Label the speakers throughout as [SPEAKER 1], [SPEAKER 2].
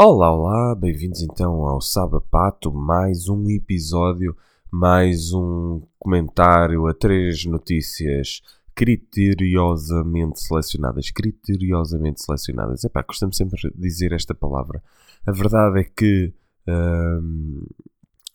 [SPEAKER 1] Olá, olá, bem-vindos então ao Sabapato, mais um episódio, mais um comentário a três notícias criteriosamente selecionadas. Criteriosamente selecionadas. Epá, costumo sempre dizer esta palavra. A verdade é que hum,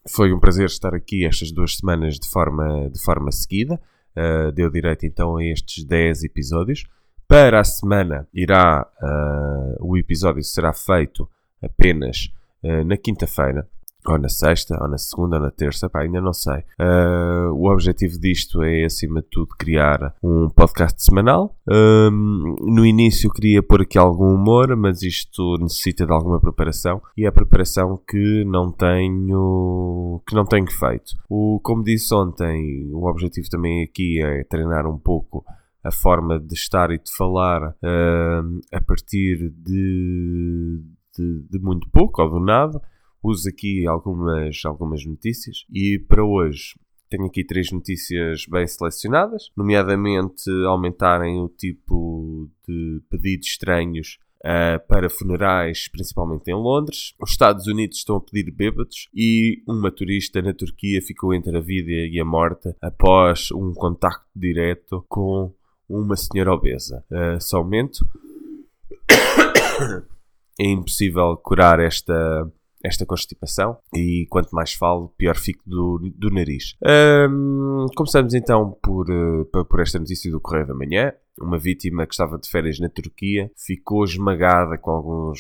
[SPEAKER 1] foi um prazer estar aqui estas duas semanas de forma, de forma seguida. Uh, deu direito então a estes 10 episódios. Para a semana irá, uh, o episódio será feito apenas uh, na quinta-feira, ou na sexta, ou na segunda, ou na terça, pá, ainda não sei. Uh, o objetivo disto é, acima de tudo, criar um podcast semanal. Um, no início queria pôr aqui algum humor, mas isto necessita de alguma preparação e é a preparação que não tenho, que não tenho feito. O, como disse ontem, o objetivo também aqui é treinar um pouco a forma de estar e de falar uh, a partir de, de, de, muito pouco ou do nada. Uso aqui algumas, algumas notícias e para hoje tenho aqui três notícias bem selecionadas, nomeadamente aumentarem o tipo de pedidos estranhos Uh, para funerais, principalmente em Londres. Os Estados Unidos estão a pedir bêbados e uma turista na Turquia ficou entre a vida e a morte após um contacto direto com uma senhora obesa. Uh, só um momento. É impossível curar esta, esta constipação e quanto mais falo, pior fico do, do nariz. Começamos então por, uh, por esta notícia do Correio da Manhã. Uma vítima que estava de férias na Turquia ficou esmagada com alguns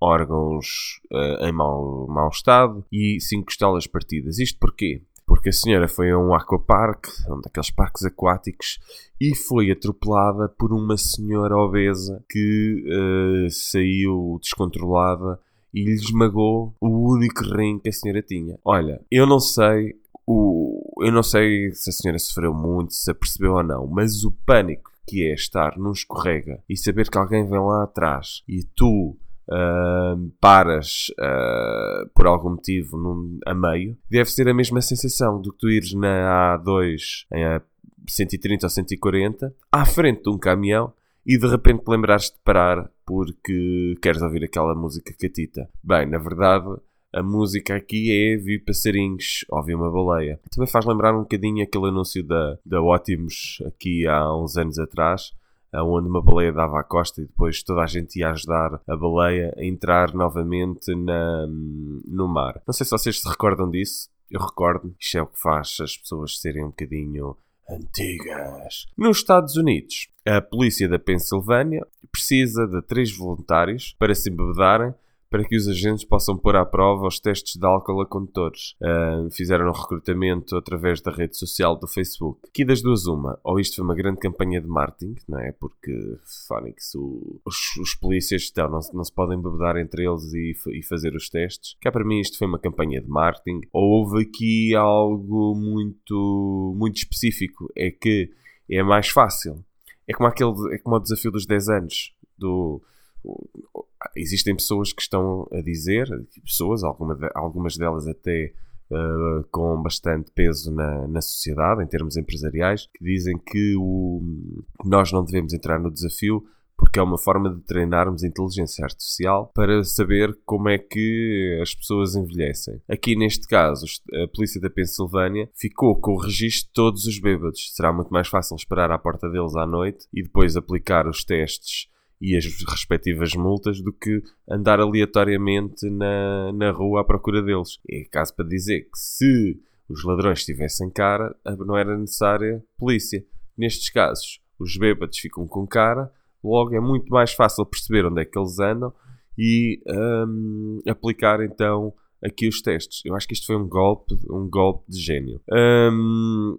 [SPEAKER 1] órgãos uh, em mau, mau estado e cinco costelas partidas. Isto porquê? Porque a senhora foi a um aquapark, um daqueles parques aquáticos, e foi atropelada por uma senhora obesa que uh, saiu descontrolada e lhe esmagou o único rim que a senhora tinha. Olha, eu não sei o, eu não sei se a senhora sofreu muito, se apercebeu ou não, mas o pânico que é estar num escorrega e saber que alguém vem lá atrás e tu uh, paras uh, por algum motivo num, a meio, deve ser a mesma sensação do que tu ires na A2 em 130 ou 140 à frente de um caminhão e de repente lembrares de parar porque queres ouvir aquela música catita. Bem, na verdade, a música aqui é vir passarinhos, ouvir uma baleia. Também faz lembrar um bocadinho aquele anúncio da, da Ótimos aqui há uns anos atrás, onde uma baleia dava a costa e depois toda a gente ia ajudar a baleia a entrar novamente na, no mar. Não sei se vocês se recordam disso. Eu recordo. Isto é o que faz as pessoas serem um bocadinho antigas. Nos Estados Unidos, a polícia da Pensilvânia precisa de três voluntários para se embebedarem para que os agentes possam pôr à prova os testes de álcool a condutores. Uh, fizeram um recrutamento através da rede social do Facebook. Aqui das duas, uma. Ou isto foi uma grande campanha de marketing, não é? Porque, Phonics, os, os polícias estão, não, não se podem bebedar entre eles e, e fazer os testes. Cá para mim isto foi uma campanha de marketing. Ou houve aqui algo muito, muito específico. É que é mais fácil. É como, aquele, é como o desafio dos 10 anos. Do, existem pessoas que estão a dizer, pessoas, alguma de, algumas delas até uh, com bastante peso na, na sociedade, em termos empresariais, que dizem que o, nós não devemos entrar no desafio porque é uma forma de treinarmos a inteligência artificial para saber como é que as pessoas envelhecem. Aqui neste caso, a polícia da Pensilvânia ficou com o registro de todos os bêbados. Será muito mais fácil esperar à porta deles à noite e depois aplicar os testes e as respectivas multas do que andar aleatoriamente na, na rua à procura deles. É caso para dizer que se os ladrões tivessem cara, não era necessária polícia. Nestes casos, os bêbados ficam com cara, logo é muito mais fácil perceber onde é que eles andam e um, aplicar então aqui os testes. Eu acho que isto foi um golpe, um golpe de gênio. Um,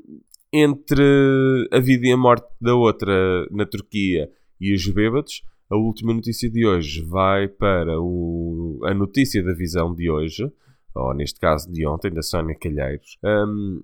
[SPEAKER 1] entre a vida e a morte da outra na Turquia e os bêbados, a última notícia de hoje vai para o, a notícia da visão de hoje, ou neste caso de ontem, da Sónia Calheiros, um,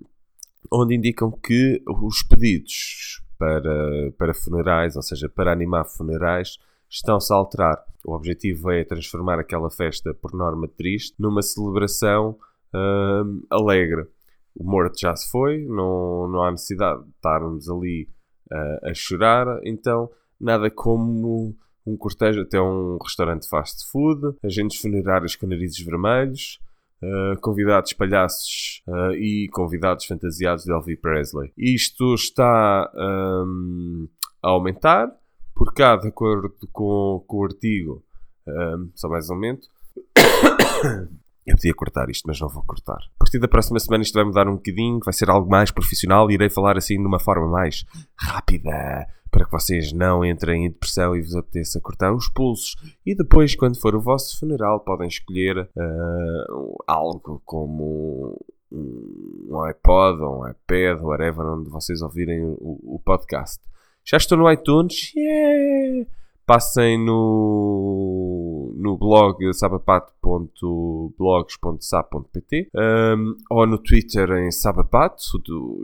[SPEAKER 1] onde indicam que os pedidos para, para funerais, ou seja, para animar funerais, estão-se a alterar. O objetivo é transformar aquela festa, por norma triste, numa celebração um, alegre. O morto já se foi, não, não há necessidade de estarmos ali uh, a chorar, então nada como um cortejo até um restaurante fast food, agentes funerários com narizes vermelhos, uh, convidados palhaços uh, e convidados fantasiados de Elvis Presley. Isto está um, a aumentar, por cá, de acordo com, com o artigo, um, só mais um momento. Eu podia cortar isto, mas não vou cortar. A partir da próxima semana isto vai mudar um bocadinho, vai ser algo mais profissional e irei falar assim de uma forma mais rápida para que vocês não entrem em depressão e vos apeteça cortar os pulsos. E depois, quando for o vosso funeral, podem escolher uh, algo como um iPod ou um iPad, whatever, onde vocês ouvirem o, o podcast. Já estou no iTunes? Yeah! Passem no, no blog sabapato.blogs.sap.pt um, ou no Twitter em sabapato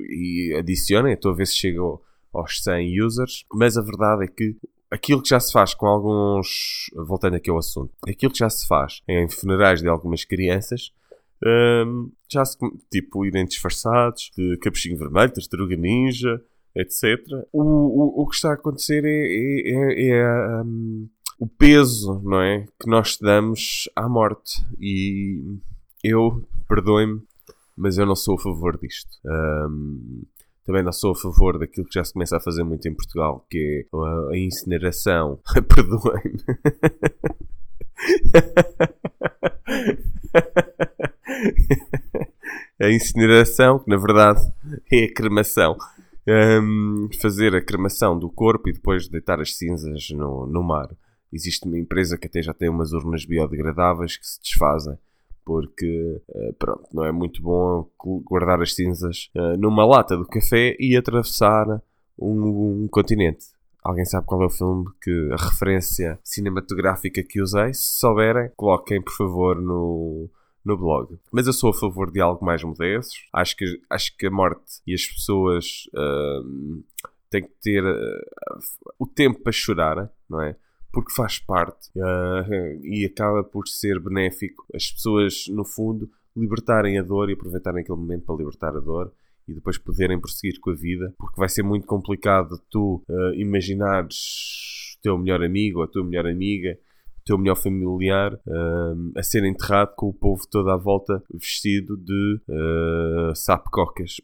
[SPEAKER 1] e adicionem. Estou a ver se chegam aos 100 users. Mas a verdade é que aquilo que já se faz com alguns. Voltando aqui ao assunto, aquilo que já se faz em funerais de algumas crianças. Um, já se, tipo, irem disfarçados de capuchinho vermelho, tartaruga ninja, etc. O, o, o que está a acontecer é, é, é, é um, o peso, não é? Que nós damos à morte. E eu, perdoe-me, mas eu não sou a favor disto. Um, também não sou a favor daquilo que já se começa a fazer muito em Portugal, que é a, incineração. perdoe-me. a incineração, que na verdade é a cremação um, fazer a cremação do corpo e depois deitar as cinzas no, no mar. Existe uma empresa que até já tem umas urnas biodegradáveis que se desfazem porque uh, pronto, não é muito bom guardar as cinzas uh, numa lata do café e atravessar um, um, continente. Alguém sabe qual é o filme que a referência cinematográfica que usei? Se souberem, coloquem por favor no, no blog. Mas eu sou a favor de algo mais modesto. Acho que, acho que a morte e as pessoas uh, têm que ter uh, o tempo para chorar, não é? Porque faz parte uh, e acaba por ser benéfico. As pessoas, no fundo, libertarem a dor e aproveitarem aquele momento para libertar a dor e depois poderem prosseguir com a vida, porque vai ser muito complicado tu uh, imaginares o teu melhor amigo ou a tua melhor amiga teu melhor familiar uh, a ser enterrado com o povo todo à volta vestido de uh,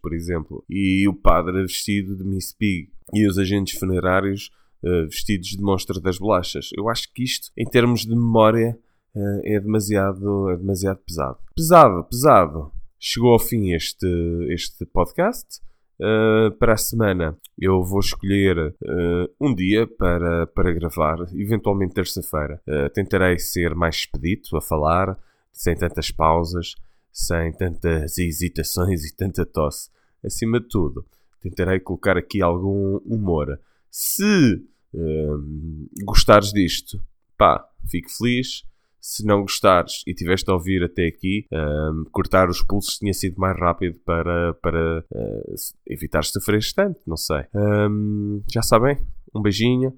[SPEAKER 1] por exemplo, e o padre vestido de Miss Pig e os agentes funerários uh, vestidos de monstro das bolachas. Eu acho que isto, em termos de memória, uh, é, demasiado, é demasiado pesado. Pesado, pesado. Chegou ao fim este, este podcast. Uh, para a semana eu vou escolher uh, um dia para, para gravar, eventualmente terça-feira. Uh, tentarei ser mais expedito a falar, sem tantas pausas, sem tantas hesitações e tanta tosse. Acima de tudo, tentarei colocar aqui algum humor. Se gostares disto, pá, fico feliz se não gostares e tiveste a ouvir até aqui, um, cortar os pulsos tinha sido mais rápido para, para uh, evitar sofrer tanto, não sei. Um, já sabem, um beijinho,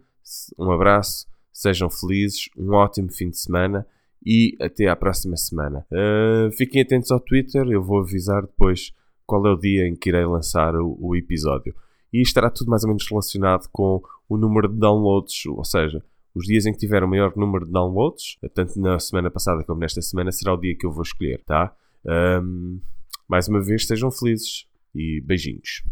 [SPEAKER 1] um abraço, sejam felizes, um ótimo fim de semana e até à próxima semana. Uh, fiquem atentos ao Twitter, eu vou avisar depois qual é o dia em que irei lançar o, o episódio. E estará tudo mais ou menos relacionado com o número de downloads, ou seja, os dias em que tiver o maior número de downloads, tanto na semana passada como nesta semana, será o dia que eu vou escolher, tá? Um, mais uma vez, sejam felizes e beijinhos.